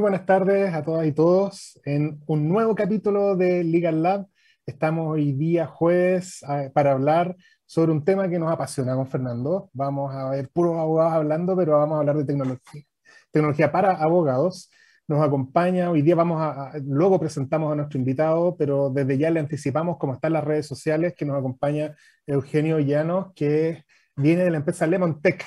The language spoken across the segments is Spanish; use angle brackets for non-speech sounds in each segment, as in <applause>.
Muy buenas tardes a todas y todos en un nuevo capítulo de Legal Lab. Estamos hoy día jueves para hablar sobre un tema que nos apasiona con Fernando. Vamos a ver puros abogados hablando, pero vamos a hablar de tecnología. Tecnología para abogados. Nos acompaña, hoy día vamos a, luego presentamos a nuestro invitado, pero desde ya le anticipamos cómo están las redes sociales, que nos acompaña Eugenio Llanos, que viene de la empresa Lemon Tech.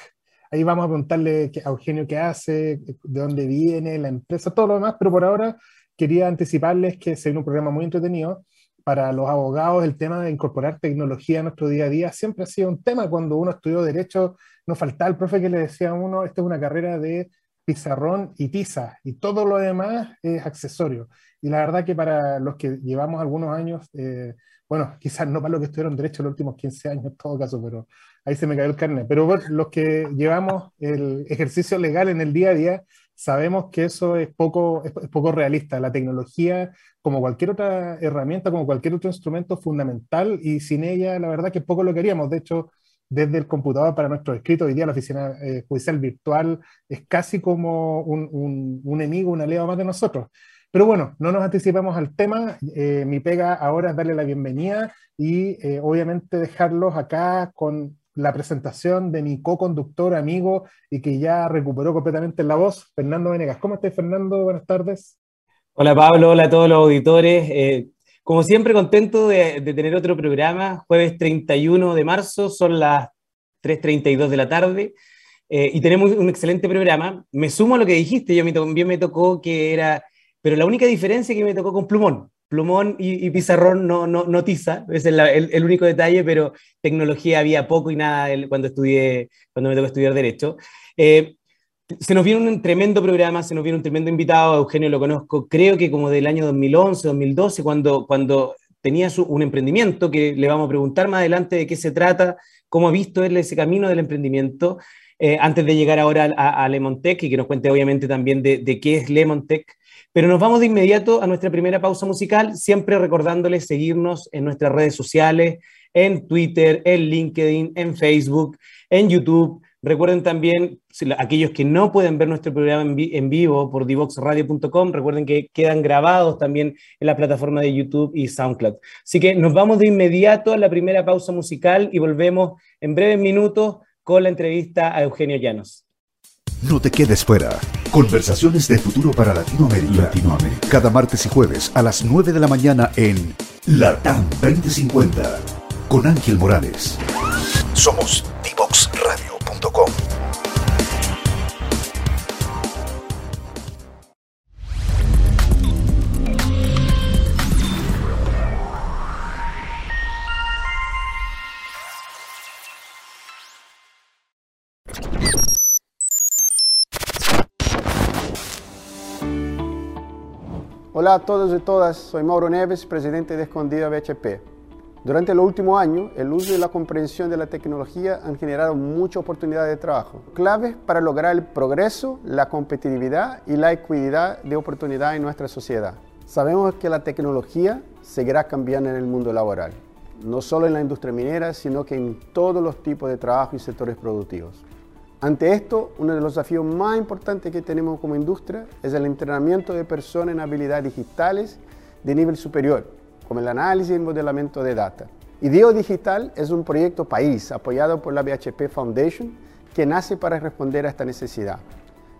Ahí vamos a preguntarle a Eugenio qué hace, de dónde viene, la empresa, todo lo demás, pero por ahora quería anticiparles que se un programa muy entretenido. Para los abogados, el tema de incorporar tecnología a nuestro día a día siempre ha sido un tema. Cuando uno estudió Derecho, nos faltaba el profe que le decía a uno, esta es una carrera de pizarrón y tiza, y todo lo demás es accesorio. Y la verdad que para los que llevamos algunos años, eh, bueno, quizás no para los que estudiaron Derecho los últimos 15 años en todo caso, pero ahí se me cayó el carnet. Pero bueno, los que llevamos el ejercicio legal en el día a día, sabemos que eso es poco, es, poco realista. La tecnología, como cualquier otra herramienta, como cualquier otro instrumento, fundamental y sin ella, la verdad que poco lo queríamos. De hecho, desde el computador para nuestro escrito, hoy día la oficina eh, judicial virtual es casi como un, un, enemigo, un aliado más de nosotros. Pero bueno, no nos anticipamos al tema. Eh, mi pega ahora es darle la bienvenida y eh, obviamente dejarlos acá con la presentación de mi co-conductor, amigo, y que ya recuperó completamente la voz, Fernando Venegas. ¿Cómo estás, Fernando? Buenas tardes. Hola, Pablo. Hola a todos los auditores. Como siempre, contento de, tener otro programa. Jueves 31 de marzo, son las 3.32 de la tarde. Eh, y tenemos un excelente programa. Me sumo a lo que dijiste, yo también me tocó que era, pero la única diferencia que me tocó con plumón plumón y, pizarrón no, no, no, tiza, ese es el, único detalle, pero tecnología había poco y nada cuando, estudié, cuando me tocó estudiar Derecho. Eh, se nos viene un tremendo programa, se nos viene un tremendo invitado, Eugenio lo conozco, creo que como del año 2011, 2012, cuando, cuando tenía un emprendimiento, que le vamos a preguntar más adelante de qué se trata, cómo ha visto él ese camino del emprendimiento, eh, antes de llegar ahora a, a Lemon Tech y que nos cuente obviamente también de, de qué es Lemon Tech. Pero nos vamos de inmediato a nuestra primera pausa musical, siempre recordándoles seguirnos en nuestras redes sociales, en Twitter, en LinkedIn, en Facebook, en YouTube. Recuerden también, aquellos que no pueden ver nuestro programa en, vivo por divoxradio.com, recuerden que quedan grabados también en la plataforma de YouTube y SoundCloud. Así que nos vamos de inmediato a la primera pausa musical y volvemos en breves minutos con la entrevista a Eugenio Llanos. No te quedes fuera. Conversaciones de futuro para Latinoamérica. Latinoamérica. Cada martes y jueves a las 9 de la mañana en Latam 2050 con Ángel Morales. Somos Hola a todos y todas, soy Mauro Neves, presidente de Escondida BHP. Durante los últimos años, el uso y la comprensión de la tecnología han generado muchas oportunidades de trabajo, claves para lograr el progreso, la competitividad y la equidad de oportunidad en nuestra sociedad. Sabemos que la tecnología seguirá cambiando en el mundo laboral, no solo en la industria minera, sino que en todos los tipos de trabajo y sectores productivos. Ante esto, uno de los desafíos más importantes que tenemos como industria es el entrenamiento de personas en habilidades digitales de nivel superior, como el análisis y modelamiento de data. IDEO Digital es un proyecto país apoyado por la BHP Foundation que nace para responder a esta necesidad.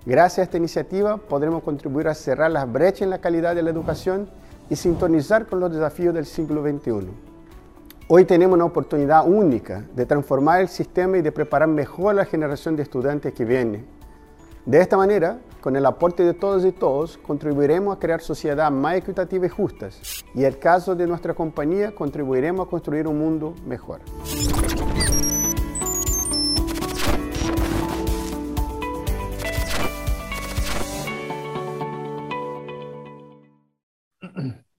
Gracias a esta iniciativa podremos contribuir a cerrar las brechas en la calidad de la educación y sintonizar con los desafíos del siglo XXI. Hoy tenemos una oportunidad única de transformar el sistema y de preparar mejor a la generación de estudiantes que viene. De esta manera, con el aporte de todos y todos, contribuiremos a crear sociedades más equitativas y justas. Y en el caso de nuestra compañía, contribuiremos a construir un mundo mejor.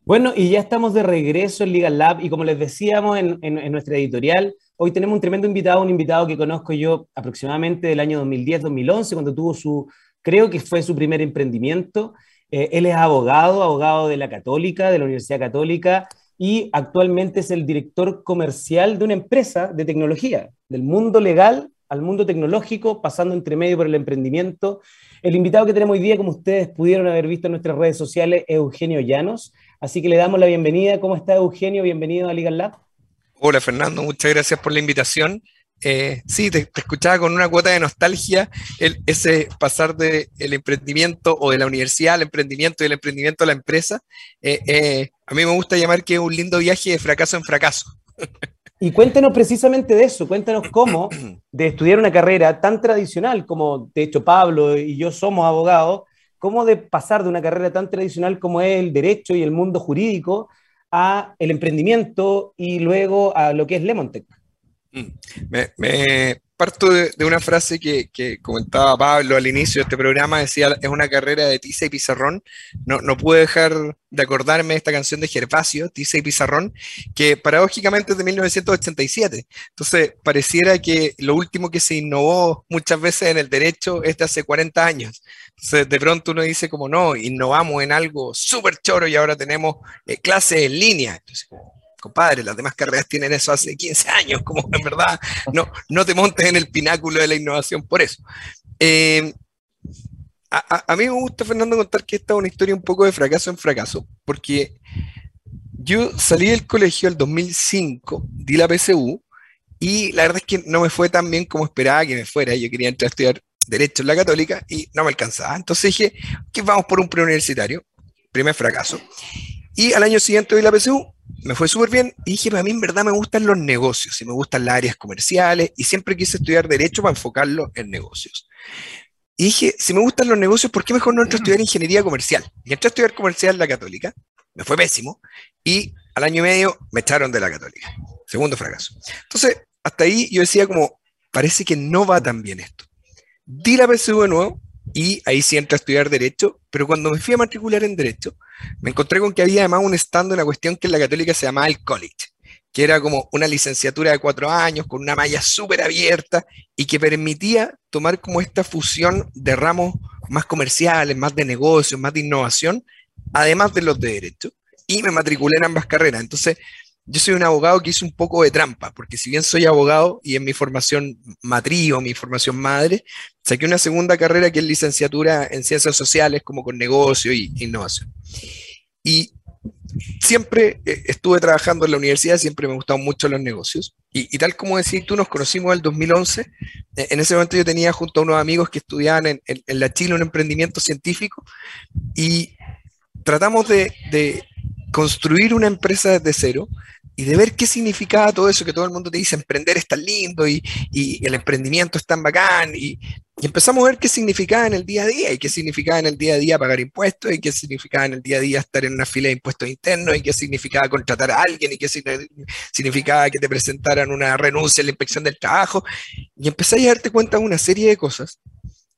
Bueno, y ya estamos de regreso en Legal Lab y como les decíamos en, nuestra editorial, hoy tenemos un tremendo invitado, un invitado que conozco yo aproximadamente del año 2010-2011, cuando tuvo su, creo que fue su primer emprendimiento. Eh, él es abogado, abogado de la Católica, de la Universidad Católica, y actualmente es el director comercial de una empresa de tecnología, del mundo legal al mundo tecnológico, pasando entre medio por el emprendimiento. El invitado que tenemos hoy día, como ustedes pudieron haber visto en nuestras redes sociales, es Eugenio Llanos. Así que le damos la bienvenida. ¿Cómo está Eugenio? Bienvenido a Legal Lab. Hola Fernando, muchas gracias por la invitación. Eh, sí, te, escuchaba con una cuota de nostalgia el, ese pasar del el emprendimiento o de la universidad al emprendimiento y del emprendimiento a la empresa. Eh, eh, a mí me gusta llamar que es un lindo viaje de fracaso en fracaso. Y cuéntanos precisamente de eso, cuéntanos cómo <clears throat> de estudiar una carrera tan tradicional como de hecho Pablo y yo somos abogados, cómo de pasar de una carrera tan tradicional como es el derecho y el mundo jurídico a el emprendimiento y luego a lo que es Lemontech. Mm. Me, parto de, una frase que, comentaba Pablo al inicio de este programa, decía, es una carrera de tiza y pizarrón. No, no pude dejar de acordarme de esta canción de Gervasio, Tiza y Pizarrón, que paradójicamente es de 1987. Entonces, pareciera que lo último que se innovó muchas veces en el derecho es de hace 40 años. Entonces, de pronto uno dice como, no, innovamos en algo súper choro y ahora tenemos eh, clases en línea. Entonces, compadre, las demás carreras tienen eso hace 15 años, como en verdad no, no te montes en el pináculo de la innovación por eso. Eh, a, mí me gusta, Fernando, contar que esta es una historia un poco de fracaso en fracaso, porque yo salí del colegio el 2005, di la PSU, y la verdad es que no me fue tan bien como esperaba que me fuera. Yo quería entrar a estudiar Derecho en la Católica y no me alcanzaba. Entonces dije, que vamos por un preuniversitario, primer fracaso. Y al año siguiente di la PSU, me fue súper bien y dije, a mí en verdad me gustan los negocios y me gustan las áreas comerciales y siempre quise estudiar derecho para enfocarlo en negocios. Y dije, si me gustan los negocios, ¿por qué mejor no entro a estudiar ingeniería comercial? Y entré a estudiar comercial en la católica, me fue pésimo y al año y medio me echaron de la católica. Segundo fracaso. Entonces, hasta ahí yo decía como, parece que no va tan bien esto. Di la PSU de nuevo y ahí sí entré a estudiar Derecho, pero cuando me fui a matricular en Derecho, me encontré con que había además un stand en la cuestión que en la católica se llamaba el college, que era como una licenciatura de cuatro años con una malla súper abierta y que permitía tomar como esta fusión de ramos más comerciales, más de negocios, más de innovación, además de los de Derecho. Y me matriculé en ambas carreras. Entonces, yo soy un abogado que hizo un poco de trampa, porque si bien soy abogado y en mi formación matriz o mi formación madre, saqué una segunda carrera que es licenciatura en ciencias sociales, como con negocio y innovación. Y siempre eh, estuve trabajando en la universidad, siempre me gustaban mucho los negocios. Y, tal como decís tú, nos conocimos en el 2011. E, en ese momento yo tenía junto a unos amigos que estudiaban en, la Chile un emprendimiento científico y tratamos de, de construir una empresa desde cero y de ver qué significaba todo eso que todo el mundo te dice, emprender es tan lindo y, y el emprendimiento es tan bacán. Y, y, empezamos a ver qué significaba en el día a día y qué significaba en el día a día pagar impuestos y qué significaba en el día a día estar en una fila de impuestos internos y qué significaba contratar a alguien y qué significaba que te presentaran una renuncia a la inspección del trabajo. Y empecé a darte cuenta de una serie de cosas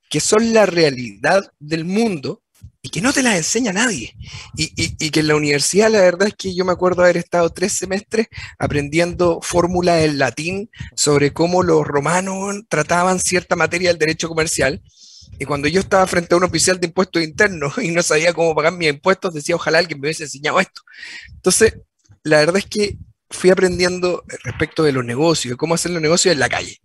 que son la realidad del mundo y que no te las enseña nadie. Y, que en la universidad la verdad es que yo me acuerdo haber estado tres semestres aprendiendo fórmulas en latín sobre cómo los romanos trataban cierta materia del derecho comercial. Y cuando yo estaba frente a un oficial de impuestos internos <laughs> y no sabía cómo pagar mis impuestos, decía, ojalá alguien me hubiese enseñado esto. Entonces, la verdad es que fui aprendiendo respecto de los negocios, de cómo hacer los negocios en la calle.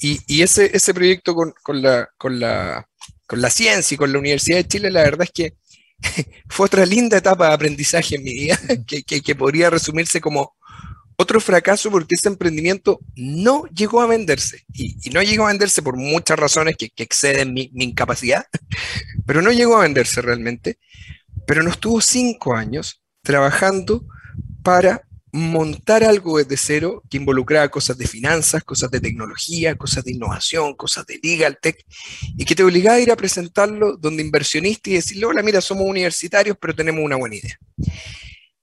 Y, ese, ese proyecto con, con, la, con la con la ciencia y con la Universidad de Chile, la verdad es que <laughs> fue otra linda etapa de aprendizaje en mi vida, que, podría resumirse como otro fracaso porque ese emprendimiento no llegó a venderse. Y, no llegó a venderse por muchas razones que, exceden mi, mi, incapacidad, <laughs> pero no llegó a venderse realmente. Pero nos tuvo cinco años trabajando para montar algo desde cero que involucraba cosas de finanzas, cosas de tecnología, cosas de innovación, cosas de legal tech, y que te obligaba a ir a presentarlo donde inversionista y decirle, hola, mira, somos universitarios, pero tenemos una buena idea.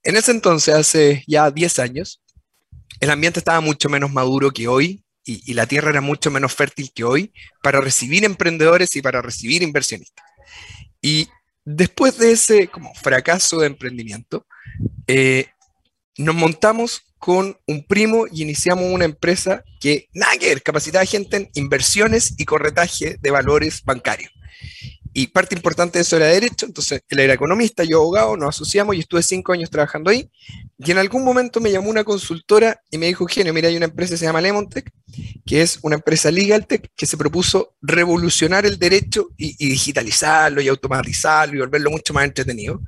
En ese entonces, hace ya 10 años, el ambiente estaba mucho menos maduro que hoy y, la tierra era mucho menos fértil que hoy para recibir emprendedores y para recibir inversionistas. Y después de ese como fracaso de emprendimiento, eh, nos montamos con un primo y iniciamos una empresa que, nada que ver, capacitaba gente en inversiones y corretaje de valores bancarios. Y parte importante de eso era derecho, entonces él era economista, yo abogado, nos asociamos y estuve cinco años trabajando ahí. Y en algún momento me llamó una consultora y me dijo, Genio, mira, hay una empresa que se llama Lemontech, que es una empresa LegalTech que se propuso revolucionar el derecho y, y, digitalizarlo y automatizarlo y volverlo mucho más entretenido.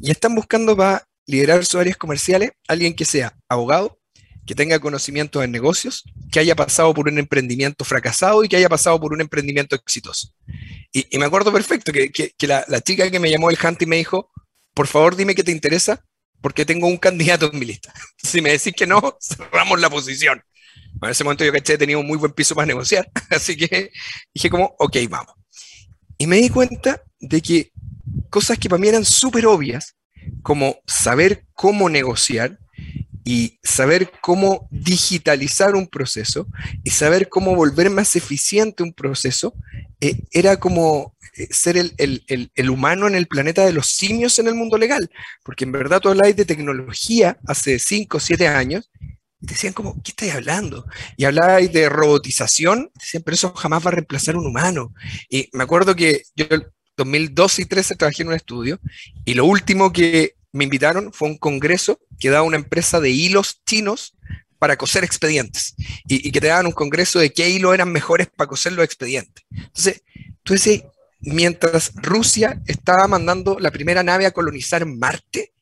Y están buscando para liderar sus áreas comerciales alguien que sea abogado, que tenga conocimiento en negocios, que haya pasado por un emprendimiento fracasado y que haya pasado por un emprendimiento exitoso. Y, y me acuerdo perfecto que, que, que la, la, chica que me llamó el Hunt y me dijo, por favor dime qué te interesa, porque tengo un candidato en mi lista. <laughs> Si me decís que no, <laughs> cerramos la posición. En ese momento yo caché, tenía un muy buen piso para negociar, <laughs> así que dije como, ok, vamos. Y me di cuenta de que cosas que para mí eran súper obvias, como saber cómo negociar y saber cómo digitalizar un proceso y saber cómo volver más eficiente un proceso, eh, era como eh, ser el, el, el, humano en el planeta de los simios en el mundo legal, porque en verdad tú habláis de tecnología hace 5 o 7 años, y decían como, ¿qué estáis hablando? Y hablabais de robotización, decían, pero eso jamás va a reemplazar un humano. Y me acuerdo que yo 2012 y 2013 trabajé en un estudio, y lo último que me invitaron fue un congreso que daba una empresa de hilos chinos para coser expedientes y, y, que te daban un congreso de qué hilos eran mejores para coser los expedientes. Entonces, tú decís, mientras Rusia estaba mandando la primera nave a colonizar Marte,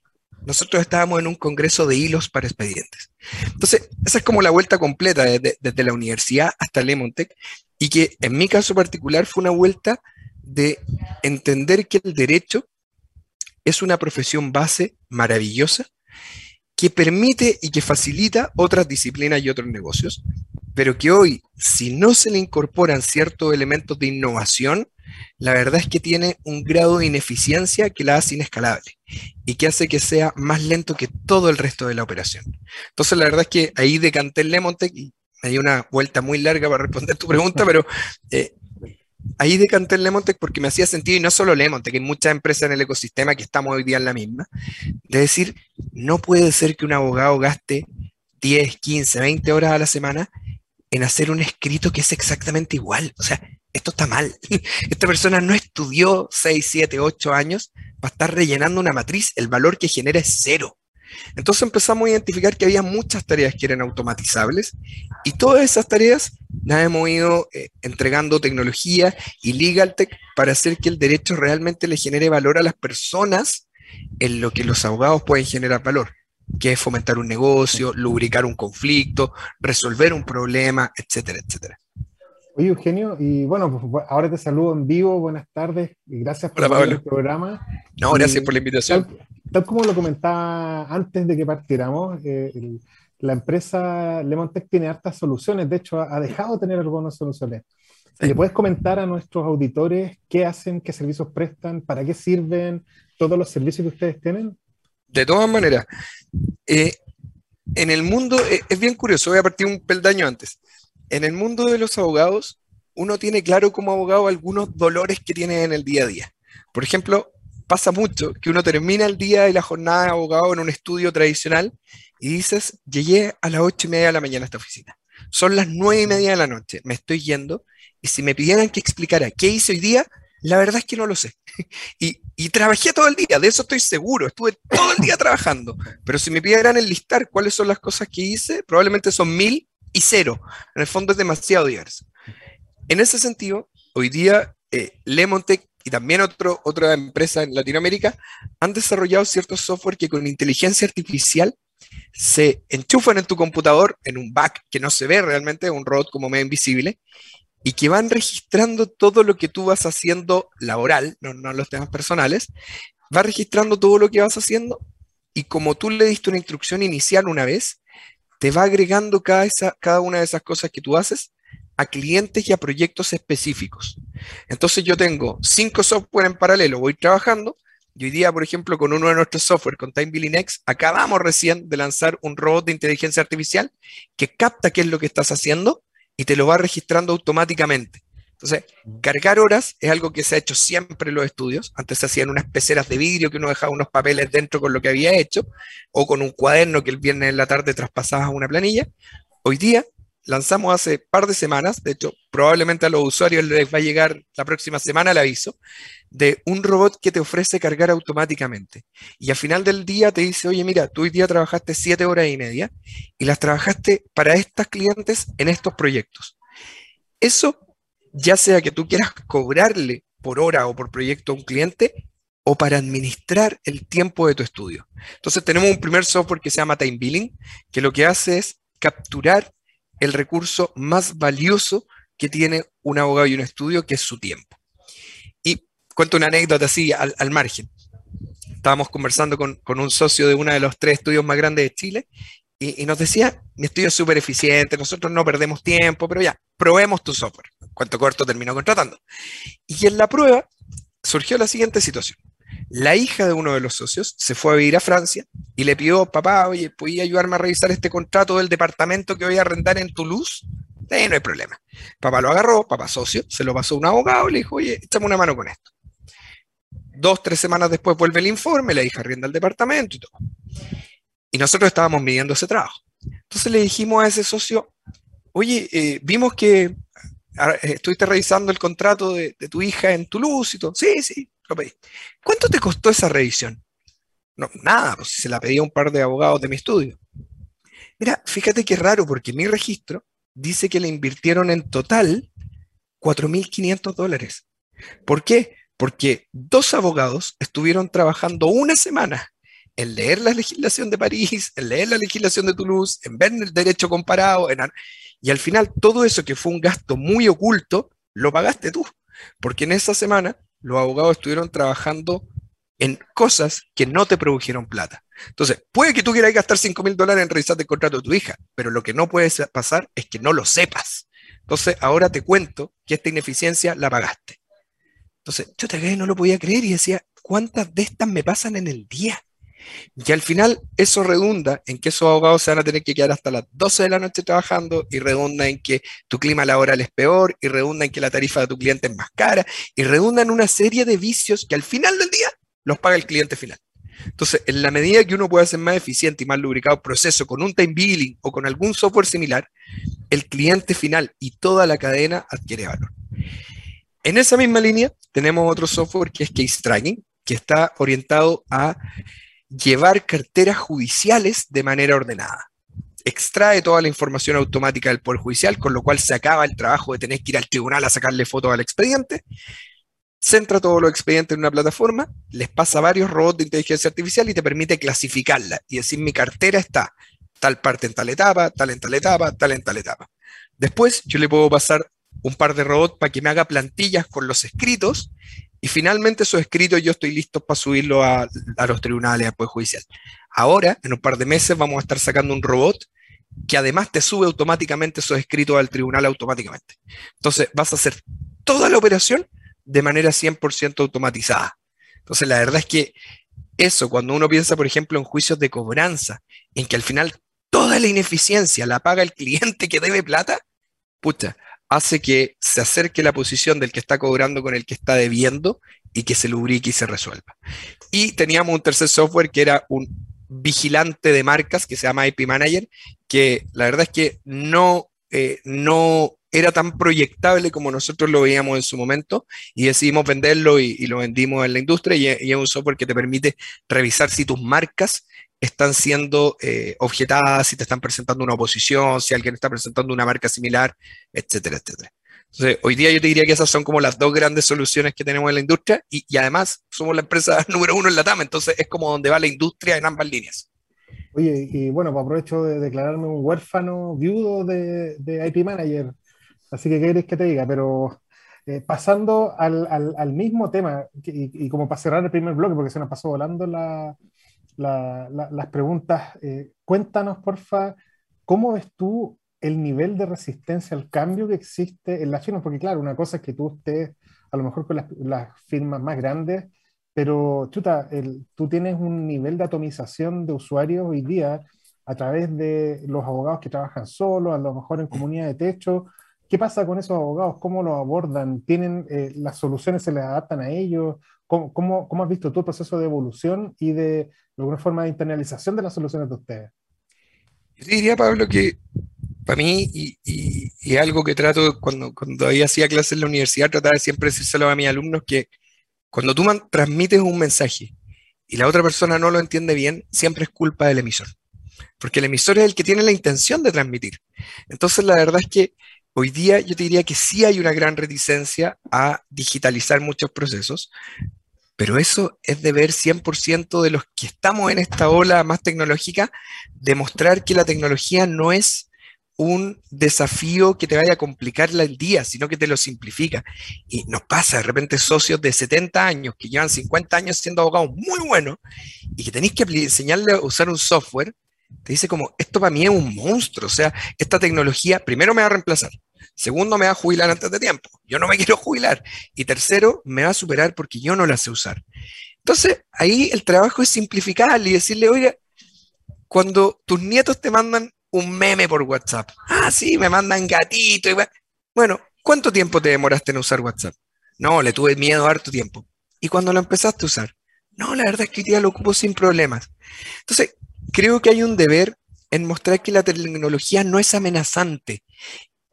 nosotros estábamos en un congreso de hilos para expedientes. Entonces, esa es como la vuelta completa desde, desde la universidad hasta Lemontech y que en mi caso particular fue una vuelta de entender que el derecho es una profesión base maravillosa que permite y que facilita otras disciplinas y otros negocios, pero que hoy, si no se le incorporan ciertos elementos de innovación, la verdad es que tiene un grado de ineficiencia que la hace inescalable y que hace que sea más lento que todo el resto de la operación. Entonces, la verdad es que ahí decanté el y hay una vuelta muy larga para responder tu pregunta, pero eh, ahí decanté el Lemontech porque me hacía sentido, y no solo Lemontech, hay muchas empresas en el ecosistema que estamos hoy día en la misma, de decir, no puede ser que un abogado gaste 10, 15, 20 horas a la semana en hacer un escrito que es exactamente igual. O sea, esto está mal. <laughs> Esta persona no estudió 6, 7, 8 años para estar rellenando una matriz, el valor que genera es cero. Entonces empezamos a identificar que había muchas tareas que eran automatizables y todas esas tareas las hemos ido eh, entregando tecnología y LegalTech para hacer que el derecho realmente le genere valor a las personas en lo que los abogados pueden generar valor, que es fomentar un negocio, lubricar un conflicto, resolver un problema, etcétera, etcétera. Oye, Eugenio, y bueno, pues ahora te saludo en vivo, buenas tardes y gracias por Hola, el programa. No, gracias y, por la invitación. Tal, tal, como lo comentaba antes de que partiéramos, eh, el, la empresa Lemontech tiene hartas soluciones, de hecho ha, ha dejado de tener algunas soluciones. ¿Le puedes comentar a nuestros auditores qué hacen, qué servicios prestan, para qué sirven todos los servicios que ustedes tienen? De todas maneras, eh, en el mundo, eh, es bien curioso, voy a partir un peldaño antes en el mundo de los abogados, uno tiene claro como abogado algunos dolores que tiene en el día a día. Por ejemplo, pasa mucho que uno termina el día y la jornada de abogado en un estudio tradicional y dices, llegué a las ocho y media de la mañana a esta oficina. Son las nueve y media de la noche, me estoy yendo y si me pidieran que explicara qué hice hoy día, la verdad es que no lo sé. <laughs> Y, trabajé todo el día, de eso estoy seguro, estuve todo el día trabajando. Pero si me pidieran enlistar cuáles son las cosas que hice, probablemente son mil y cero. En el fondo es demasiado diverso. En ese sentido, hoy día eh, Lemontech y también otro, otra empresa en Latinoamérica han desarrollado ciertos software que con inteligencia artificial se enchufan en tu computador en un back que no se ve realmente, un robot como medio invisible, y que van registrando todo lo que tú vas haciendo laboral, no, no los temas personales, va registrando todo lo que vas haciendo y como tú le diste una instrucción inicial una vez, te va agregando cada, esa, cada una de esas cosas que tú haces a clientes y a proyectos específicos. Entonces yo tengo cinco software en paralelo, voy trabajando, y hoy día, por ejemplo, con uno de nuestros software, con Time Billing X, acabamos recién de lanzar un robot de inteligencia artificial que capta qué es lo que estás haciendo y te lo va registrando automáticamente. Entonces, cargar horas es algo que se ha hecho siempre en los estudios. Antes se hacían unas peceras de vidrio que uno dejaba unos papeles dentro con lo que había hecho, o con un cuaderno que el viernes en la tarde traspasabas a una planilla. Hoy día, lanzamos hace par de semanas, de hecho, probablemente a los usuarios les va a llegar la próxima semana el aviso, de un robot que te ofrece cargar automáticamente. Y al final del día te dice, oye, mira, tú hoy día trabajaste siete horas y media y las trabajaste para estas clientes en estos proyectos. Eso, ya sea que tú quieras cobrarle por hora o por proyecto a un cliente, o para administrar el tiempo de tu estudio. Entonces tenemos un primer software que se llama Time Billing, que lo que hace es capturar el recurso más valioso que tiene un abogado y un estudio, que es su tiempo. Y cuento una anécdota así al, margen. Estábamos conversando con, un socio de uno de los tres estudios más grandes de Chile y, y nos decía, mi estudio es súper eficiente, nosotros no perdemos tiempo, pero ya, probemos tu software. Cuánto corto terminó contratando. Y en la prueba surgió la siguiente situación. La hija de uno de los socios se fue a vivir a Francia y le pidió, papá, oye, ¿podía ayudarme a revisar este contrato del departamento que voy a arrendar en Toulouse? Eh, no hay problema. Papá lo agarró, papá socio, se lo pasó a un abogado y le dijo, oye, échame una mano con esto. Dos, tres semanas después vuelve el informe, la hija arrienda el departamento y todo. Y nosotros estábamos midiendo ese trabajo. Entonces le dijimos a ese socio, oye, eh, vimos que ah, estuviste revisando el contrato de, de, tu hija en Toulouse y todo. Sí, sí, ¿Cuánto te costó esa revisión? No, nada, pues se la pedí a un par de abogados de mi estudio. Mira, fíjate qué raro, porque mi registro dice que le invirtieron en total 4.500 dólares. ¿Por qué? Porque dos abogados estuvieron trabajando una semana en leer la legislación de París, en leer la legislación de Toulouse, en ver el derecho comparado, y al final todo eso que fue un gasto muy oculto, lo pagaste tú, porque en esa semana los abogados estuvieron trabajando en cosas que no te produjeron plata. Entonces, puede que tú quieras gastar 5 mil dólares en revisar el contrato de tu hija, pero lo que no puede pasar es que no lo sepas. Entonces, ahora te cuento que esta ineficiencia la pagaste. Entonces, yo te no lo podía creer y decía, ¿cuántas de estas me pasan en el día? Y al final eso redunda en que esos abogados se van a tener que quedar hasta las 12 de la noche trabajando y redunda en que tu clima laboral es peor y redunda en que la tarifa de tu cliente es más cara y redunda en una serie de vicios que al final del día los paga el cliente final. Entonces, en la medida que uno puede hacer más eficiente y más lubricado el proceso con un time billing o con algún software similar, el cliente final y toda la cadena adquiere valor. En esa misma línea tenemos otro software que es Case Tracking, que está orientado a llevar carteras judiciales de manera ordenada. Extrae toda la información automática del Poder Judicial, con lo cual se acaba el trabajo de tener que ir al tribunal a sacarle fotos al expediente. Centra todos los expedientes en una plataforma, les pasa varios robots de inteligencia artificial y te permite clasificarla y decir mi cartera está tal parte en tal etapa, tal en tal etapa, tal en tal etapa. Después yo le puedo pasar un par de robots para que me haga plantillas con los escritos y finalmente esos escritos yo estoy listo para subirlo a, los tribunales, al Poder Judicial. Ahora, en un par de meses, vamos a estar sacando un robot que además te sube automáticamente esos escritos al tribunal automáticamente. Entonces, vas a hacer toda la operación de manera 100% automatizada. Entonces, la verdad es que eso, cuando uno piensa, por ejemplo, en juicios de cobranza, en que al final toda la ineficiencia la paga el cliente que debe plata, pucha, hace que se acerque la posición del que está cobrando con el que está debiendo y que se lubrique y se resuelva. Y teníamos un tercer software que era un vigilante de marcas que se llama IP Manager, que la verdad es que no, eh, no era tan proyectable como nosotros lo veíamos en su momento y decidimos venderlo y, lo vendimos en la industria y, y, es un software que te permite revisar si tus marcas están siendo eh, objetadas, si te están presentando una oposición, si alguien está presentando una marca similar, etcétera, etcétera. Entonces, hoy día yo te diría que esas son como las dos grandes soluciones que tenemos en la industria y, además somos la empresa <laughs> número uno en la TAM, entonces es como donde va la industria en ambas líneas. Oye, y bueno, pues aprovecho de declararme un huérfano viudo de, IP Manager, así que qué querés que te diga, pero eh, pasando al, al, mismo tema, y, y, como para cerrar el primer bloque, porque se nos pasó volando la, las preguntas. Eh, cuéntanos, porfa, ¿cómo ves tú el nivel de resistencia al cambio que existe en las firmas? Porque claro, una cosa es que tú estés a lo mejor con las, firmas más grandes, pero chuta, tú tienes un nivel de atomización de usuarios hoy día a través de los abogados que trabajan solos, a lo mejor en comunidad de techo. ¿Qué pasa con esos abogados? ¿Cómo los abordan? ¿Tienen eh, las soluciones se les adaptan a ellos? ¿Cómo, cómo, has visto tú el proceso de evolución y de, de alguna forma de internalización de las soluciones de ustedes? Yo diría, Pablo, que para mí, y, y, algo que trato cuando, cuando todavía hacía clases en la universidad, trataba de siempre decírselo a mis alumnos que cuando tú transmites un mensaje y la otra persona no lo entiende bien, siempre es culpa del emisor. Porque el emisor es el que tiene la intención de transmitir. Entonces, la verdad es que hoy día yo te diría que sí hay una gran reticencia a digitalizar muchos procesos, pero eso es deber 100% de los que estamos en esta ola más tecnológica, demostrar que la tecnología no es un desafío que te vaya a complicar el día, sino que te lo simplifica. Y nos pasa de repente socios de 70 años que llevan 50 años siendo abogados muy buenos y que tenéis que enseñarle a usar un software, te dice como, esto para mí es un monstruo, o sea, esta tecnología primero me va a reemplazar, segundo me va a jubilar antes de tiempo, yo no me quiero jubilar, y tercero me va a superar porque yo no la sé usar. Entonces, ahí el trabajo es simplificar y decirle, oiga, cuando tus nietos te mandan un meme por WhatsApp. Ah, sí, me mandan gatito. Bueno, ¿cuánto tiempo te demoraste en usar WhatsApp? No, le tuve miedo harto tiempo. ¿Y cuando lo empezaste a usar? No, la verdad es que día lo ocupo sin problemas. Entonces, creo que hay un deber en mostrar que la tecnología no es amenazante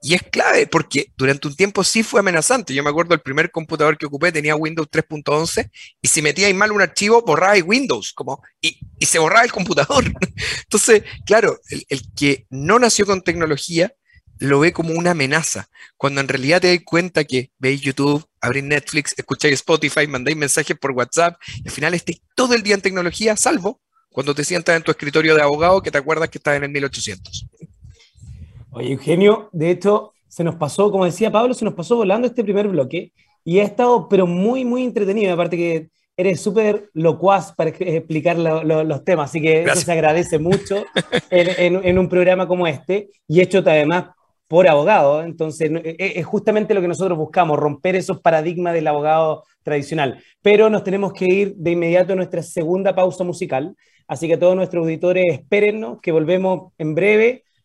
y es clave porque durante un tiempo sí fue amenazante. Yo me acuerdo el primer computador que ocupé tenía Windows 3.11 y si metía ahí mal un archivo, borraba Windows como, y, se borraba el computador. <laughs> Entonces, claro, el, que no nació con tecnología lo ve como una amenaza, cuando en realidad te das cuenta que veis YouTube, abrís Netflix, escucháis Spotify, mandáis mensajes por WhatsApp, y al final estáis todo el día en tecnología, salvo cuando te sientas en tu escritorio de abogado que te acuerdas que estás en el 1800. Oye, Eugenio, de hecho, se nos pasó, como decía Pablo, se nos pasó volando este primer bloque y ha estado, pero muy, muy entretenido. Aparte que eres súper locuaz para explicar los temas, así que eso se agradece mucho en, un programa como este y hecho además por abogado. Entonces, e, es justamente lo que nosotros buscamos, romper esos paradigmas del abogado tradicional. Pero nos tenemos que ir de inmediato a nuestra segunda pausa musical. Así que todos nuestros auditores, espérennos, que volvemos en breve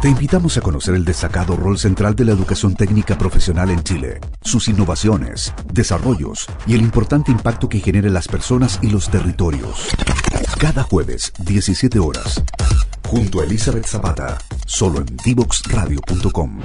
Te invitamos a conocer el destacado rol central de la educación técnica profesional en Chile, sus innovaciones, desarrollos y el importante impacto que genera en las personas y los territorios. Cada jueves, 17 horas, junto a Elizabeth Zapata, solo en divoxradio.com.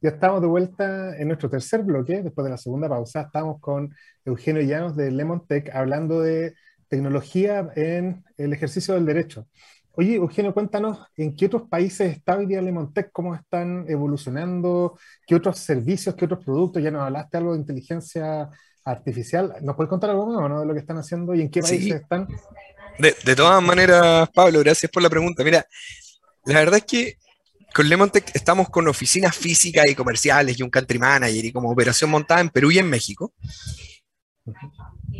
Ya estamos de vuelta en nuestro tercer bloque, después de la segunda pausa. Estamos con Eugenio Llanos de Lemon Tech hablando de tecnología en el ejercicio del derecho. Oye, Eugenio, cuéntanos en qué otros países está hoy día Lemontech, cómo están evolucionando, qué otros servicios, qué otros productos. Ya nos hablaste algo de inteligencia artificial. ¿Nos puedes contar algo más de lo que están haciendo y en qué países están? De, todas maneras, Pablo, gracias por la pregunta. Mira, la verdad es que con Lemontech estamos con oficinas físicas y comerciales y un country manager y como operación montada en Perú y en México.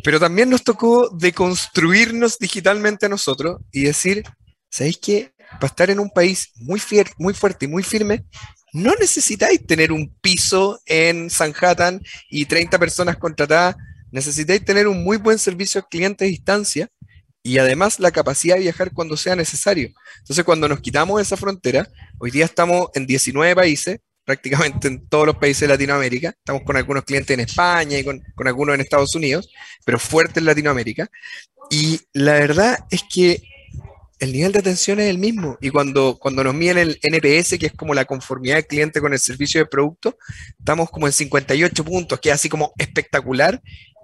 Pero también nos tocó deconstruirnos digitalmente a nosotros y decir, ¿sabéis que para estar en un país muy, muy fuerte y muy firme, no necesitáis tener un piso en Sanhattan y 30 personas contratadas, necesitáis tener un muy buen servicio al cliente a distancia y además la capacidad de viajar cuando sea necesario. Entonces, cuando nos quitamos esa frontera, hoy día estamos en 19 países, prácticamente en todos los países de Latinoamérica, estamos con algunos clientes en España y con, con algunos en Estados Unidos, pero fuerte en Latinoamérica. Y la verdad es que el nivel de atención es el mismo. Y cuando, cuando nos miden el NPS, que es como la conformidad del cliente con el servicio de producto, estamos como en 58 puntos, que es así como espectacular.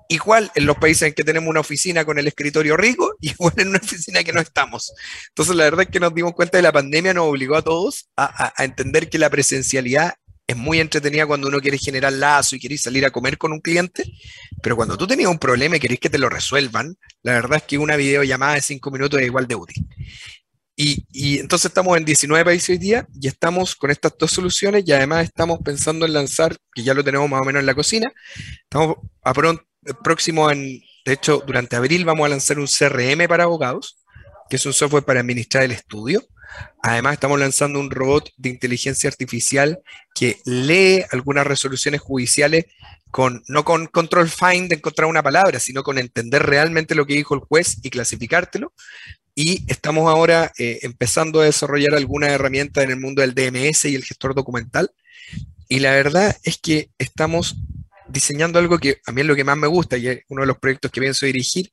Igual en los países en que tenemos una oficina con el escritorio rico, <laughs> igual en una oficina que no estamos. Entonces, la verdad es que nos dimos cuenta de la pandemia, nos obligó a todos a, a entender que la presencialidad es muy entretenida cuando uno quiere generar lazo y quiere salir a comer con un cliente, pero cuando tú tenías un problema y querés que te lo resuelvan, la verdad es que una videollamada de cinco minutos es igual de útil. Y, entonces estamos en 19 países hoy día y estamos con estas dos soluciones y además estamos pensando en lanzar, que ya lo tenemos más o menos en la cocina, estamos a pronto, próximo en, de hecho, durante abril vamos a lanzar un CRM para abogados, que es un software para administrar el estudio. Además, estamos lanzando un robot de inteligencia artificial que lee algunas resoluciones judiciales con, no con control find de encontrar una palabra, sino con entender realmente lo que dijo el juez y clasificártelo. Y estamos ahora eh, empezando a desarrollar algunas herramientas en el mundo del DMS y el gestor documental. Y la verdad es que estamos diseñando algo que a mí es lo que más me gusta y es uno de los proyectos que pienso dirigir.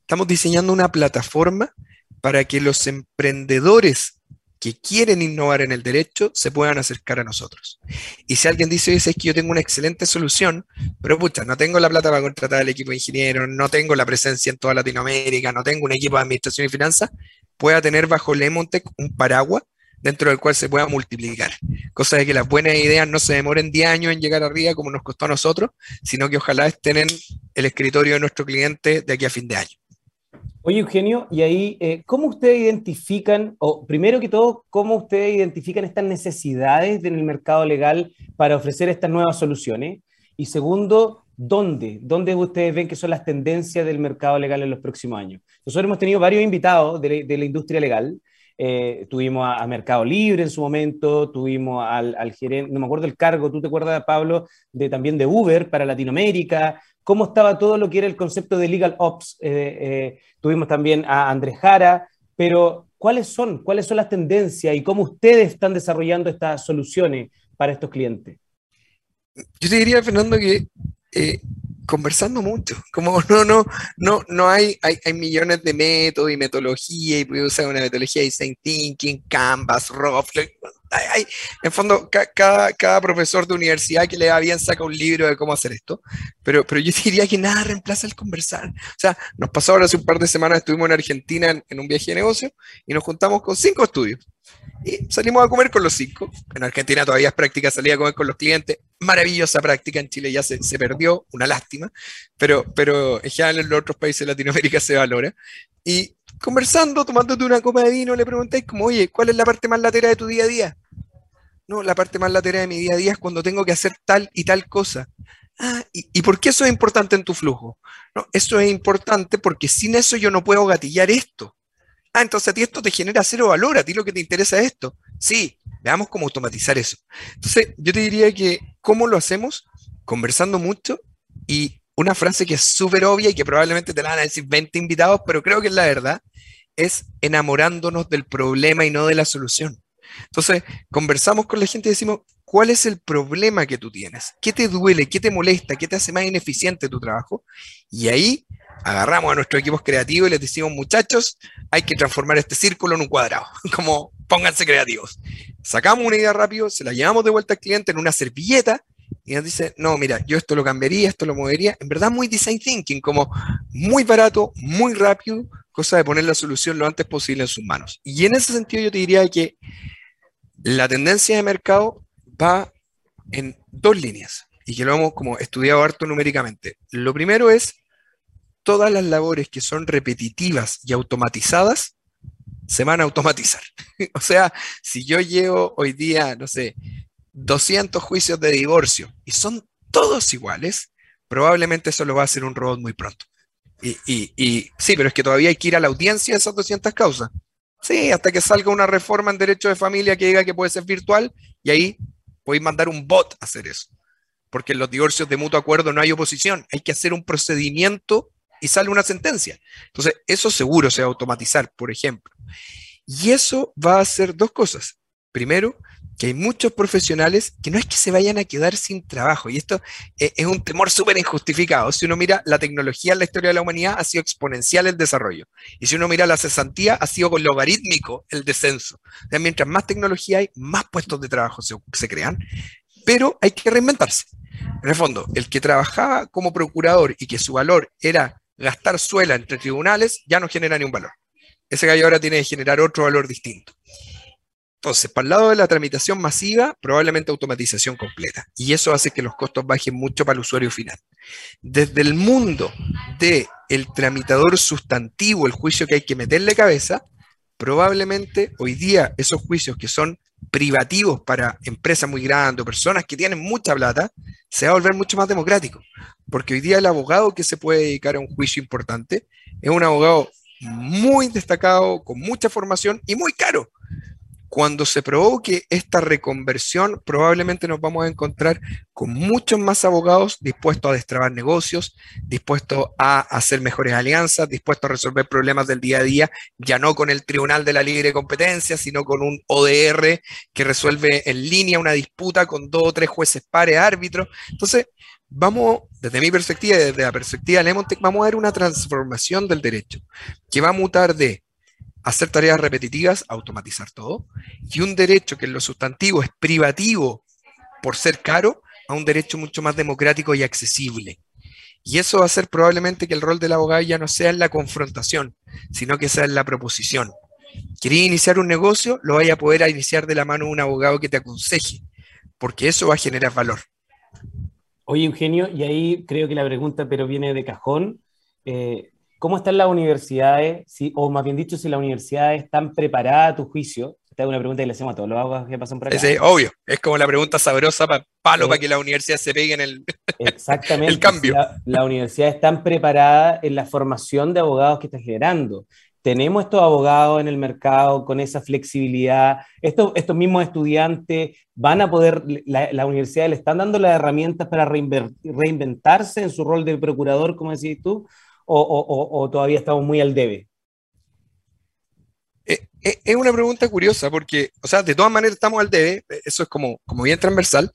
Estamos diseñando una plataforma para que los emprendedores que quieren innovar en el derecho se puedan acercar a nosotros. Y si alguien dice, es que yo tengo una excelente solución, pero pucha, no tengo la plata para contratar al equipo de ingenieros, no tengo la presencia en toda Latinoamérica, no tengo un equipo de administración y finanzas, pueda tener bajo Lemontech un paraguas dentro del cual se pueda multiplicar. Cosa de que las buenas ideas no se demoren 10 años en llegar arriba como nos costó a nosotros, sino que ojalá estén en el escritorio de nuestro cliente de aquí a fin de año. Oye, Eugenio, y ahí, eh, ¿cómo ustedes identifican, o primero que todo, cómo ustedes identifican estas necesidades en el mercado legal para ofrecer estas nuevas soluciones? Y segundo, ¿dónde? ¿Dónde ustedes ven que son las tendencias del mercado legal en los próximos años? Nosotros hemos tenido varios invitados de, la industria legal. Eh, tuvimos a, Mercado Libre en su momento, tuvimos al, al gerente, no me acuerdo el cargo, ¿tú te acuerdas, Pablo, de también de Uber para Latinoamérica? Cómo estaba todo lo que era el concepto de legal ops. Eh, eh, tuvimos también a Andrés Jara, pero ¿cuáles son? ¿Cuáles son las tendencias y cómo ustedes están desarrollando estas soluciones para estos clientes? Yo te diría, Fernando, que eh, conversando mucho, como <laughs> no, no, no, no hay, hay, millones de métodos y metodología y puede usar una metodología de design thinking, Canvas, Rough, hay, en fondo, cada, cada, profesor de universidad que le va bien saca un libro de cómo hacer esto, pero, pero yo <laughs> diría que nada reemplaza el conversar. O sea, nos pasó ahora hace un par de semanas, estuvimos en Argentina en, un viaje de negocio y nos juntamos con cinco estudios. Y salimos a comer con los cinco. En Argentina todavía es práctica salir a comer con los clientes. Maravillosa práctica. En Chile ya se, se perdió, una lástima. Pero, pero en general en los otros países de Latinoamérica se valora. Y conversando, tomándote una copa de vino, le preguntáis como, oye, ¿cuál es la parte más latera de tu día a día? No, la parte más latera de mi día a día es cuando tengo que hacer tal y tal cosa. Ah, ¿y, por qué eso es importante en tu flujo? No, eso es importante porque sin eso yo no puedo gatillar esto. Ah, entonces a ti esto te genera cero valor, a ti lo que te interesa es esto. Sí, veamos cómo automatizar eso. Entonces, yo te diría que, ¿cómo lo hacemos? Conversando mucho y una frase que es súper obvia y que probablemente te la van a decir 20 invitados, pero creo que es la verdad, es enamorándonos del problema y no de la solución. Entonces, conversamos con la gente y decimos, ¿cuál es el problema que tú tienes? ¿Qué te duele? ¿Qué te molesta? ¿Qué te hace más ineficiente tu trabajo? Y ahí agarramos a nuestros equipos creativos y les decimos, muchachos, hay que transformar este círculo en un cuadrado, <laughs> como pónganse creativos. Sacamos una idea rápido, se la llevamos de vuelta al cliente en una servilleta y nos dice, no, mira, yo esto lo cambiaría, esto lo movería. En verdad, muy design thinking, como muy barato, muy rápido, cosa de poner la solución lo antes posible en sus manos. Y en ese sentido yo te diría que la tendencia de mercado va en dos líneas y que lo hemos como estudiado harto numéricamente. Lo primero es todas las labores que son repetitivas y automatizadas se van a automatizar. <laughs> o sea, si yo llevo hoy día, no sé, 200 juicios de divorcio y son todos iguales, probablemente eso lo va a hacer un robot muy pronto. Y, sí, pero es que todavía hay que ir a la audiencia de esas 200 causas. Sí, hasta que salga una reforma en derecho de familia que diga que puede ser virtual y ahí podéis mandar un bot a hacer eso. Porque en los divorcios de mutuo acuerdo no hay oposición, hay que hacer un procedimiento y sale una sentencia. Entonces, eso seguro se va a automatizar, por ejemplo. Y eso va a hacer dos cosas. Primero, que hay muchos profesionales que no es que se vayan a quedar sin trabajo, y esto e, es un temor súper injustificado. Si uno mira la tecnología en la historia de la humanidad, ha sido exponencial el desarrollo, y si uno mira la cesantía, ha sido logarítmico el descenso. mientras más tecnología hay, más puestos de trabajo se, se crean, pero hay que reinventarse. En el fondo, el que trabajaba como procurador y que su valor era gastar suela entre tribunales, ya no genera ni un valor. Ese gallo ahora tiene que generar otro valor distinto. Entonces, para el lado de la tramitación masiva, probablemente automatización completa. Y eso hace que los costos bajen mucho para el usuario final. Desde el mundo del el tramitador sustantivo, el juicio que hay que meterle cabeza, probablemente hoy día esos juicios que son privativos para empresas muy grandes o personas que tienen mucha plata, se va a volver mucho más democrático. Porque hoy día el abogado que se puede dedicar a un juicio importante es un abogado muy destacado, con mucha formación y muy caro. Cuando se provoque esta reconversión, probablemente nos vamos a encontrar con muchos más abogados dispuestos a destrabar negocios, dispuestos a hacer mejores alianzas, dispuestos a resolver problemas del día a día, ya no con el Tribunal de la Libre Competencia, sino con un ODR que resuelve en línea una disputa con dos o tres jueces pares árbitros. Entonces, vamos, desde mi perspectiva y desde la perspectiva de Lemontec, vamos a ver una transformación del derecho que va a mutar de hacer tareas repetitivas, automatizar todo, y un derecho que en lo sustantivo es privativo por ser caro, a un derecho mucho más democrático y accesible. Y eso va a hacer probablemente que el rol del abogado ya no sea en la confrontación, sino que sea en la proposición. ¿Quería iniciar un negocio? Lo vaya a poder iniciar de la mano de un abogado que te aconseje, porque eso va a generar valor. Oye, Eugenio, y ahí creo que la pregunta, pero viene de cajón. Eh, ¿Cómo están las universidades? o más bien dicho, si las universidades están preparadas a tu juicio. Esta es una pregunta que le hacemos a todos los abogados que pasan por acá. Es obvio, es como la pregunta sabrosa para palo para que la universidad se pegue en <laughs> el, Exactamente. el cambio. Las la universidades están preparadas en la formación de abogados que están generando. Tenemos estos abogados en el mercado con esa flexibilidad. Estos, estos mismos estudiantes van a poder, la, la universidad le están dando las herramientas para reinventarse en su rol de procurador, como decís tú, o, todavía estamos muy al debe? Eh, eh, es una pregunta curiosa porque, o sea, de todas maneras estamos al debe, eso es como, como bien transversal,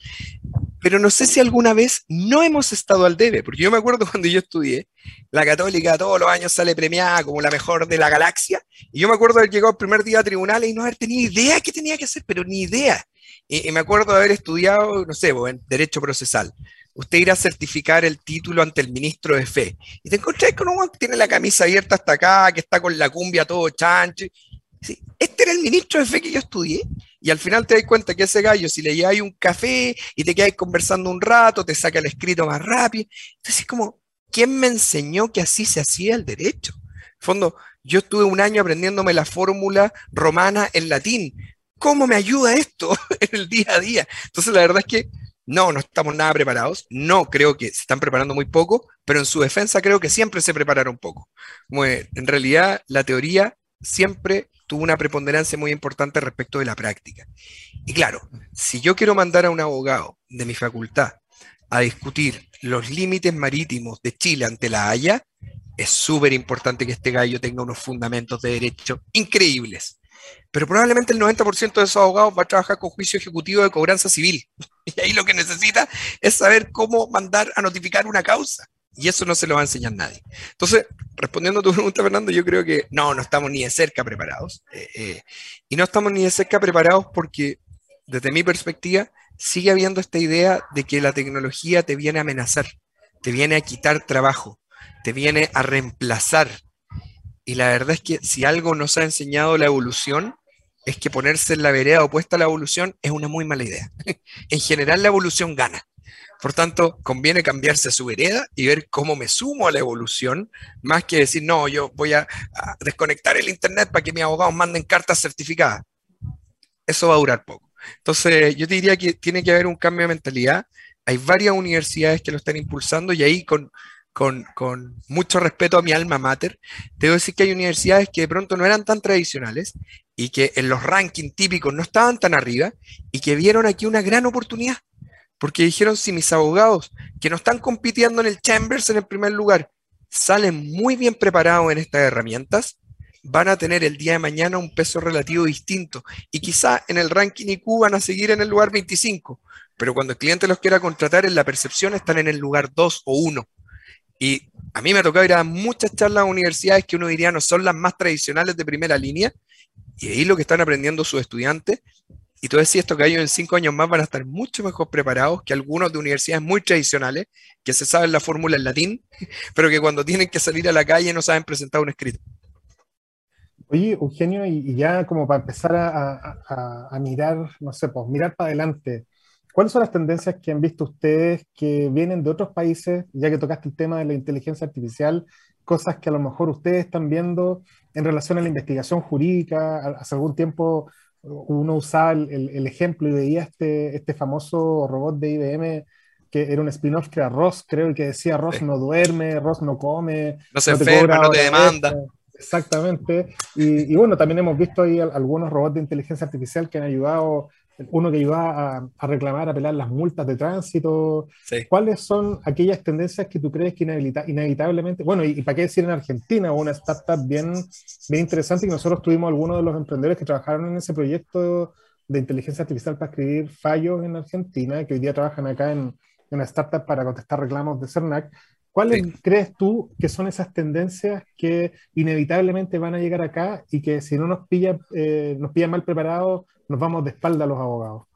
pero no sé si alguna vez no hemos estado al debe, porque yo me acuerdo <laughs> cuando yo estudié, la católica todos los años sale premiada como la mejor de la galaxia, y yo me acuerdo de haber llegado el primer día a tribunales y no haber tenido idea qué tenía que hacer, pero ni idea. Y, me acuerdo de haber estudiado, no sé, en derecho procesal usted irá a certificar el título ante el ministro de fe. Y te encontrás con uno que tiene la camisa abierta hasta acá, que está con la cumbia todo chancho. este era el ministro de fe que yo estudié. Y al final te das cuenta que ese gallo, si le lleváis un café y te quedáis conversando un rato, te saca el escrito más rápido. Entonces es como, ¿quién me enseñó que así se hacía el derecho? En fondo, yo estuve un año aprendiéndome la fórmula romana en latín. ¿Cómo me ayuda esto <laughs> en el día a día? Entonces la verdad es que no, no estamos nada preparados. No, creo que se están preparando muy poco, pero en su defensa creo que siempre se prepararon poco. en realidad, la teoría siempre tuvo una preponderancia muy importante respecto de la práctica. Y claro, si yo quiero mandar a un abogado de mi facultad a discutir los límites marítimos de Chile ante la Haya, es súper importante que este gallo tenga unos fundamentos de derecho increíbles. Pero probablemente el 90% de esos abogados va a trabajar con juicio ejecutivo de cobranza civil. <laughs> Y ahí lo que necesita es saber cómo mandar a notificar una causa. Y eso no se lo va a enseñar nadie. Entonces, respondiendo a tu <laughs> pregunta, Fernando, yo creo que no, no estamos ni de cerca preparados. Eh, eh, y no estamos ni de cerca preparados porque, desde mi perspectiva, sigue habiendo esta idea de que la tecnología te viene a amenazar, te viene a quitar trabajo, te viene a reemplazar. Y la verdad es que si algo nos ha enseñado la evolución, es que ponerse en la vereda opuesta a la evolución es una muy mala idea. <laughs> en general la evolución gana. Por tanto, conviene cambiarse a su vereda y ver cómo me sumo a la evolución, más que decir, no, yo voy a, desconectar el Internet para que mis abogados manden cartas certificadas. Eso va a durar poco. Entonces, yo te diría que tiene que haber un cambio de mentalidad. Hay varias universidades que lo están impulsando y ahí con, con, mucho respeto a mi alma mater, debo decir que hay universidades que de pronto no eran tan tradicionales y que en los rankings típicos no estaban tan arriba y que vieron aquí una gran oportunidad. Porque dijeron, si mis abogados que no están compitiendo en el Chambers en el primer lugar salen muy bien preparados en estas herramientas, van a tener el día de mañana un peso relativo distinto. Y quizá en el ranking IQ van a seguir en el lugar 25, pero cuando el cliente los quiera contratar, en la percepción están en el lugar 2 o 1. Y a mí me ha tocado ir a muchas charlas a universidades que uno diría no son las más tradicionales de primera línea, y ahí lo que están aprendiendo sus estudiantes, y tú decías esto que ellos en cinco años más van a estar mucho mejor preparados que algunos de universidades muy tradicionales, que se saben la fórmula en latín, <laughs> pero que cuando tienen que salir a la calle no saben presentar un escrito. Oye, Eugenio, y, ya como para empezar a, mirar, no sé, pues mirar para adelante, ¿cuáles son las tendencias que han visto ustedes que vienen de otros países, ya que tocaste el tema de la inteligencia artificial cosas que a lo mejor ustedes están viendo en relación a la investigación jurídica. Hace algún tiempo uno usaba el, ejemplo y veía este, este famoso robot de IBM que era un spin-off que era Ross, creo, y que decía Ross no duerme, Ross no come, no se enferma, no te demanda. Exactamente. Y, bueno, también hemos visto ahí algunos robots de inteligencia artificial que han ayudado, uno que ayuda a, reclamar, a apelar las multas de tránsito. ¿Cuáles son aquellas tendencias que tú crees que inevitablemente, bueno, y, para qué decir en Argentina, una startup bien, bien interesante, y nosotros tuvimos algunos de los emprendedores que trabajaron en ese proyecto de inteligencia artificial para escribir fallos en Argentina, que hoy día trabajan acá en, en una startup para contestar reclamos de CERNAC. ¿Cuáles crees tú que son esas tendencias que inevitablemente van a llegar acá y que si no nos pilla, eh, nos pilla mal preparados, nos vamos de espalda a los abogados?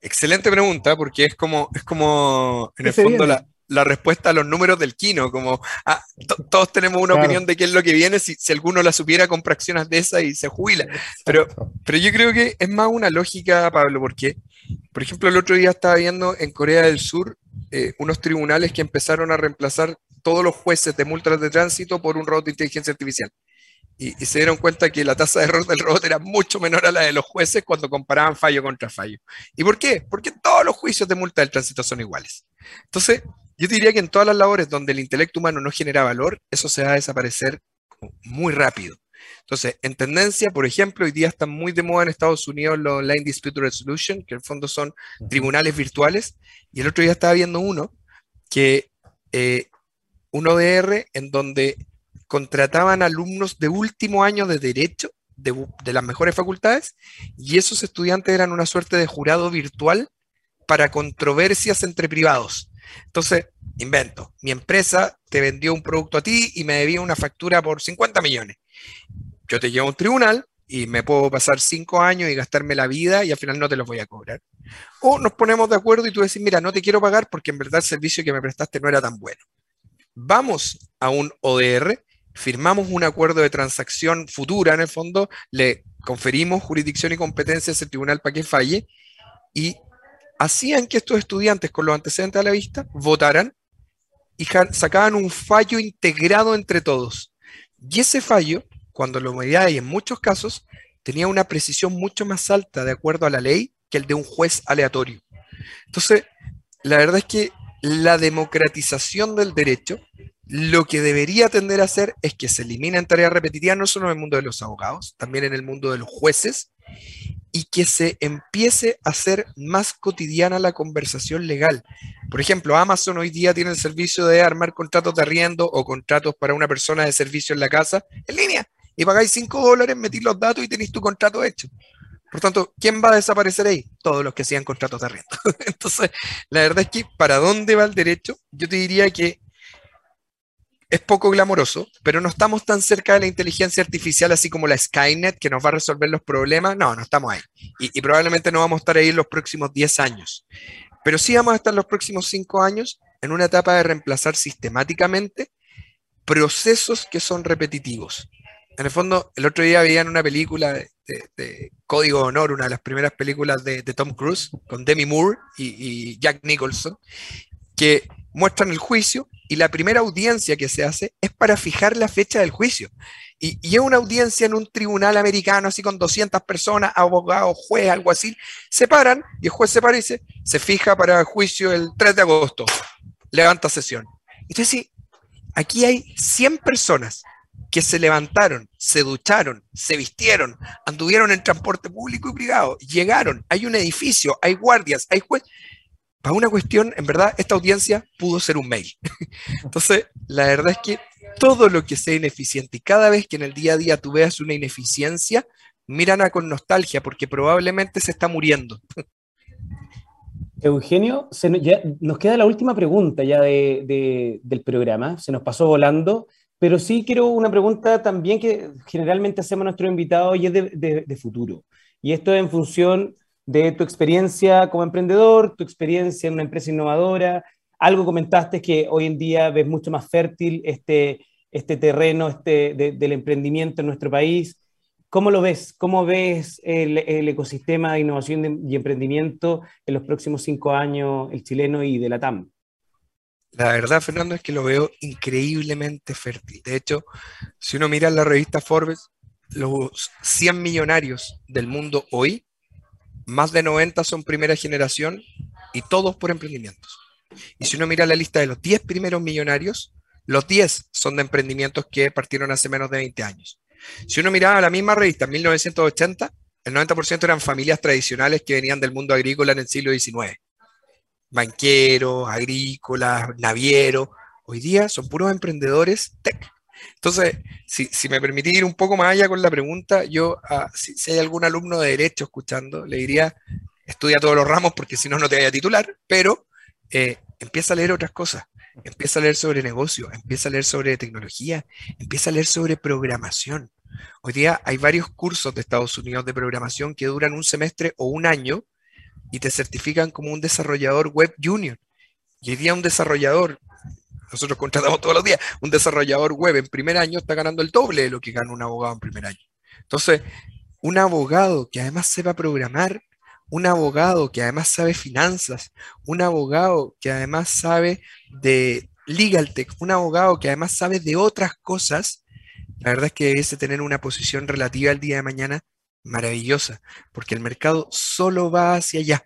Excelente pregunta, porque es como, es como en el fondo la, la, respuesta a los números del Kino, como ah, todos tenemos una opinión de qué es lo que viene, si, si, alguno la supiera compra acciones de esa y se jubila. Pero, pero yo creo que es más una lógica, Pablo, porque, por ejemplo, el otro día estaba viendo en Corea del Sur eh, unos tribunales que empezaron a reemplazar todos los jueces de multas de tránsito por un robot de inteligencia artificial. Y, se dieron cuenta que la tasa de error del robot era mucho menor a la de los jueces cuando comparaban fallo contra fallo. ¿Y por qué? Porque todos los juicios de multa del tránsito son iguales. Entonces, yo diría que en todas las labores donde el intelecto humano no genera valor, eso se va a desaparecer muy rápido. Entonces, en tendencia, por ejemplo, hoy día están muy de moda en Estados Unidos los Online Dispute Resolution, que en el fondo son tribunales virtuales, y el otro día estaba viendo uno que eh, un ODR en donde contrataban alumnos de último año de derecho de, de, las mejores facultades y esos estudiantes eran una suerte de jurado virtual para controversias entre privados. Entonces, invento, mi empresa te vendió un producto a ti y me debía una factura por 50 millones yo te llevo a un tribunal y me puedo pasar cinco años y gastarme la vida y al final no te los voy a cobrar. O nos ponemos de acuerdo y tú decís, mira, no te quiero pagar porque en verdad el servicio que me prestaste no era tan bueno. Vamos a un ODR, firmamos un acuerdo de transacción futura en el fondo, le conferimos jurisdicción y competencia a ese tribunal para que falle y hacían que estos estudiantes con los antecedentes a la vista votaran y sacaban un fallo integrado entre todos. Y ese fallo cuando lo y en muchos casos tenía una precisión mucho más alta de acuerdo a la ley que el de un juez aleatorio. Entonces, la verdad es que la democratización del derecho lo que debería tender a hacer es que se eliminen tareas repetitivas no solo en el mundo de los abogados, también en el mundo de los jueces, y que se empiece a hacer más cotidiana la conversación legal. Por ejemplo, Amazon hoy día tiene el servicio de armar contratos de arriendo o contratos para una persona de servicio en la casa en línea y pagáis 5 dólares, metís los datos y tenéis tu contrato hecho. Por tanto, ¿quién va a desaparecer ahí? Todos los que sean contratos de arriendo. <laughs> Entonces, la verdad es que para dónde va el derecho, yo te diría que es poco glamoroso, pero no estamos tan cerca de la inteligencia artificial así como la Skynet que nos va a resolver los problemas. No, no estamos ahí. Y, probablemente no vamos a estar ahí en los próximos 10 años. Pero sí vamos a estar los próximos 5 años en una etapa de reemplazar sistemáticamente procesos que son repetitivos. En el fondo, el otro día veían una película de, Código Honor, una de las primeras películas de, Tom Cruise, con Demi Moore y, Jack Nicholson, que muestran el juicio y la primera audiencia que se hace es para fijar la fecha del juicio. Y, y, es una audiencia en un tribunal americano, así con 200 personas, abogados, juez, algo así. Se paran y el juez se para y se, fija para el juicio el 3 de agosto. Levanta sesión. Entonces, aquí hay 100 personas que se levantaron, se ducharon, se vistieron, anduvieron en transporte público y privado, llegaron, hay un edificio, hay guardias, hay jueces. Para una cuestión, en verdad, esta audiencia pudo ser un mail. <laughs> Entonces, la verdad es que todo lo que sea ineficiente y cada vez que en el día a día tú veas una ineficiencia, miran con nostalgia porque probablemente se está muriendo. <laughs> Eugenio, nos queda la última pregunta ya del programa, se nos pasó volando. Pero sí quiero una pregunta también que generalmente hacemos a nuestros invitados y es de, futuro. Y esto es en función de tu experiencia como emprendedor, tu experiencia en una empresa innovadora. Algo comentaste que hoy en día ves mucho más fértil este, este terreno este, del emprendimiento en nuestro país. ¿Cómo lo ves? ¿Cómo ves el, ecosistema de innovación y emprendimiento en los próximos cinco años, el chileno y de la TAM? La verdad, Fernando, es que lo veo increíblemente fértil. De hecho, si uno mira la revista Forbes, los 100 millonarios del mundo hoy, más de 90 son primera generación y todos por emprendimientos. Y si uno mira la lista de los 10 primeros millonarios, los 10 son de emprendimientos que partieron hace menos de 20 años. Si uno miraba la misma revista en 1980, el 90% eran familias tradicionales que venían del mundo agrícola en el siglo XIX. Banqueros, agrícolas, navieros. Hoy día son puros emprendedores tech. Entonces, si, me permitís ir un poco más allá con la pregunta, yo, ah, si, hay algún alumno de derecho escuchando, le diría, estudia todos los ramos porque si no, no te vaya a titular, pero eh, empieza a leer otras cosas. Empieza a leer sobre negocio, empieza a leer sobre tecnología, empieza a leer sobre programación. Hoy día hay varios cursos de Estados Unidos de programación que duran un semestre o un año y te certifican como un desarrollador web junior. Y hoy día un desarrollador, nosotros contratamos todos los días, un desarrollador web en primer año está ganando el doble de lo que gana un abogado en primer año. Entonces, un abogado que además sepa programar, un abogado que además sabe finanzas, un abogado que además sabe de legal tech, un abogado que además sabe de otras cosas, la verdad es que debe tener una posición relativa al día de mañana maravillosa, porque el mercado solo va hacia allá.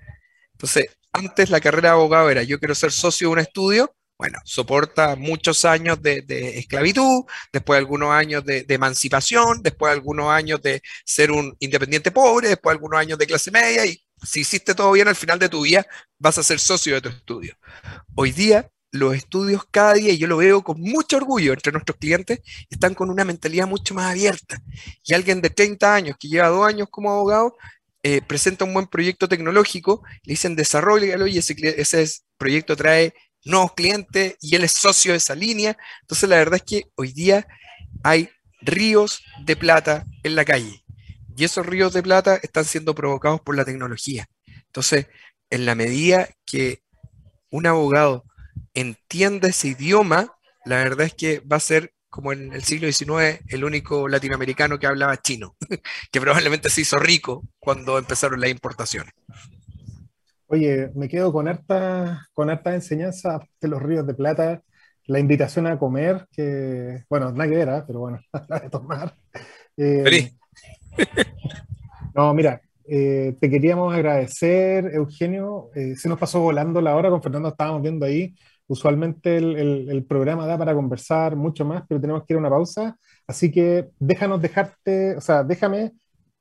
Entonces, antes la carrera de abogado era yo quiero ser socio de un estudio, bueno, soporta muchos años de, esclavitud, después algunos años de, emancipación, después algunos años de ser un independiente pobre, después algunos años de clase media y si hiciste todo bien al final de tu vida, vas a ser socio de tu estudio. Hoy día, los estudios cada día, y yo lo veo con mucho orgullo entre nuestros clientes, están con una mentalidad mucho más abierta. Y alguien de 30 años que lleva dos años como abogado, eh, presenta un buen proyecto tecnológico, le dicen desarrollo y ese proyecto trae nuevos clientes y él es socio de esa línea. Entonces la verdad es que hoy día hay ríos de plata en la calle. Y esos ríos de plata están siendo provocados por la tecnología. Entonces, en la medida que un abogado entienda ese idioma, la verdad es que va a ser como en el siglo XIX el único latinoamericano que hablaba chino, <laughs> que probablemente se hizo rico cuando empezaron las importaciones. Oye, me quedo con harta, con harta enseñanza de los ríos de plata, la invitación a comer, que, bueno, nada que ver, ¿eh? pero bueno, <laughs> la de tomar. Eh, <laughs> no, mira, eh, te queríamos agradecer, Eugenio. Eh, se nos pasó volando la hora, con Fernando estábamos viendo ahí. Usualmente el, programa da para conversar mucho más, pero tenemos que ir a una pausa. Así que déjanos dejarte, o sea, déjame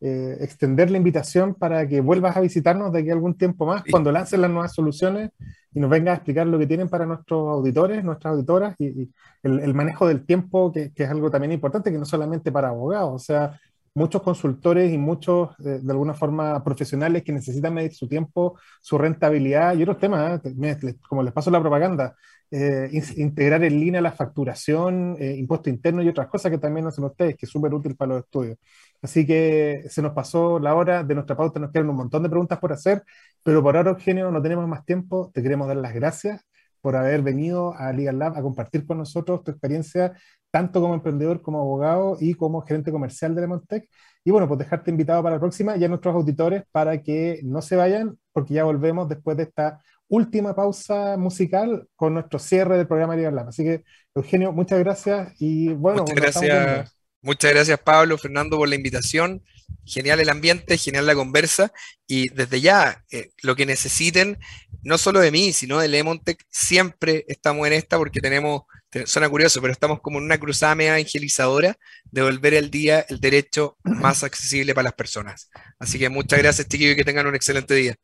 eh, extender la invitación para que vuelvas a visitarnos de aquí a algún tiempo más, cuando lancen las nuevas soluciones y nos vengas a explicar lo que tienen para nuestros auditores, nuestras auditoras y, el, manejo del tiempo, que, que, es algo también importante, que no solamente para abogados, o sea, muchos consultores y muchos, eh, de alguna forma, profesionales que necesitan medir su tiempo, su rentabilidad y otros temas, ¿eh? como les paso la propaganda, eh, integrar en línea la facturación, impuesto interno y otras cosas que también hacen ustedes, que es súper útil para los estudios. Así que se nos pasó la hora de nuestra pauta, nos quedan un montón de preguntas por hacer, pero por ahora, Eugenio, no tenemos más tiempo, te queremos dar las gracias por haber venido a Legal Lab a compartir con nosotros tu experiencia tanto como emprendedor, como abogado y como gerente comercial de Lemontec. Y bueno, pues dejarte invitado para la próxima y a nuestros auditores para que no se vayan, porque ya volvemos después de esta última pausa musical con nuestro cierre del programa Legal Lab. Así que, Eugenio, muchas gracias y bueno, muchas gracias. Muchas gracias, Pablo, Fernando, por la invitación. Genial el ambiente, genial la conversa. Y desde ya, eh, lo que necesiten, no solo de mí, sino de Lemontech, siempre estamos en esta porque tenemos suena curioso, pero estamos como en una cruzada media evangelizadora de volver el día el derecho más accesible para las personas. Así que muchas gracias, chiquillos, y que tengan un excelente día.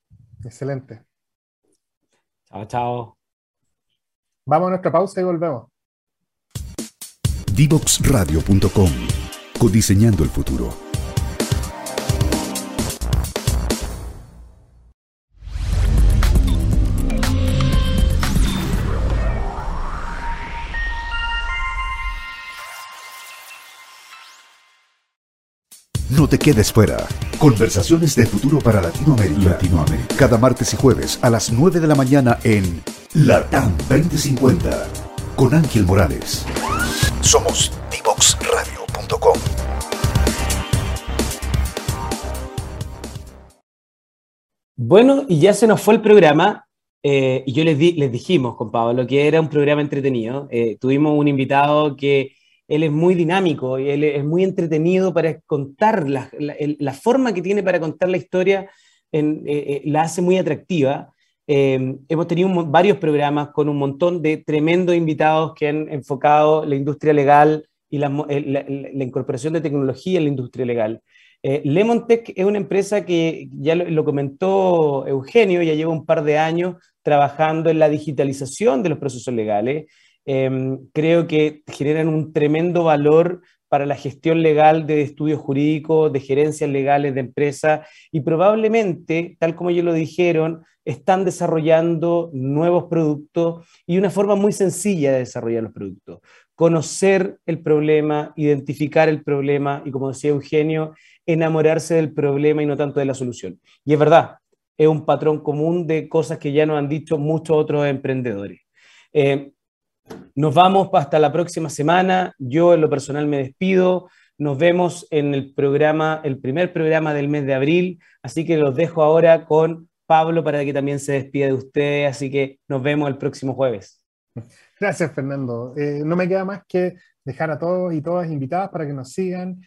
Excelente. Chao, chao. Vamos a nuestra pausa y volvemos. Divoxradio.com Codiseñando el futuro. No te quedes fuera. Conversaciones de futuro para Latinoamérica. Latinoamérica. Cada martes y jueves a las 9 de la mañana en Latam 2050 con Ángel Morales. Somos divoxradio.com. Bueno, y ya se nos fue el programa. eh, y yo les, di, les dijimos con Pablo que era un programa entretenido. Eh, tuvimos un invitado que él es muy dinámico y él es muy entretenido para contar la, forma que tiene para contar la historia, en, eh, la hace muy atractiva. hemos tenido varios programas con un montón de tremendos invitados que han enfocado la industria legal y la, incorporación de tecnología en la industria legal. Eh, Lemontech es una empresa que ya lo, comentó Eugenio, ya lleva un par de años trabajando en la digitalización de los procesos legales. Em, creo que generan un tremendo valor para la gestión legal de estudios jurídicos, de gerencias legales de empresas y probablemente, tal como ellos lo dijeron, están desarrollando nuevos productos y una forma muy sencilla de desarrollar los productos. Conocer el problema, identificar el problema y, como decía Eugenio, enamorarse del problema y no tanto de la solución. Y es verdad, es un patrón común de cosas que ya nos han dicho muchos otros emprendedores. Eh, nos vamos hasta la próxima semana. Yo en lo personal me despido. Nos vemos en el programa, el primer programa del mes de abril. Así que los dejo ahora con Pablo para que también se despida de ustedes. Así que nos vemos el próximo jueves. Gracias, Fernando. Eh, no me queda más que dejar a todos y todas invitadas para que nos sigan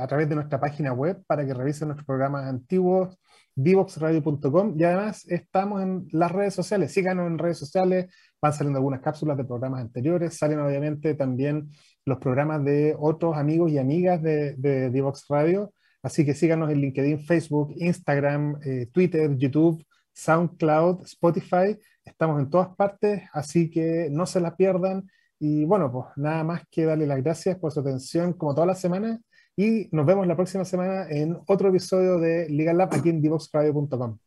a través de nuestra página web para que revisen nuestros programas antiguos, divoxradio.com y además estamos en las redes sociales, síganos en redes sociales, van saliendo algunas cápsulas de programas anteriores, salen obviamente también los programas de otros amigos y amigas de, Divox Radio, así que síganos en LinkedIn, Facebook, Instagram, eh, Twitter, YouTube, SoundCloud, Spotify, estamos en todas partes, así que no se la pierdan. Y bueno, pues nada más que darle las gracias por su atención como todas las semanas y nos vemos la próxima semana en otro episodio de Legal Lab aquí en divoxradio.com.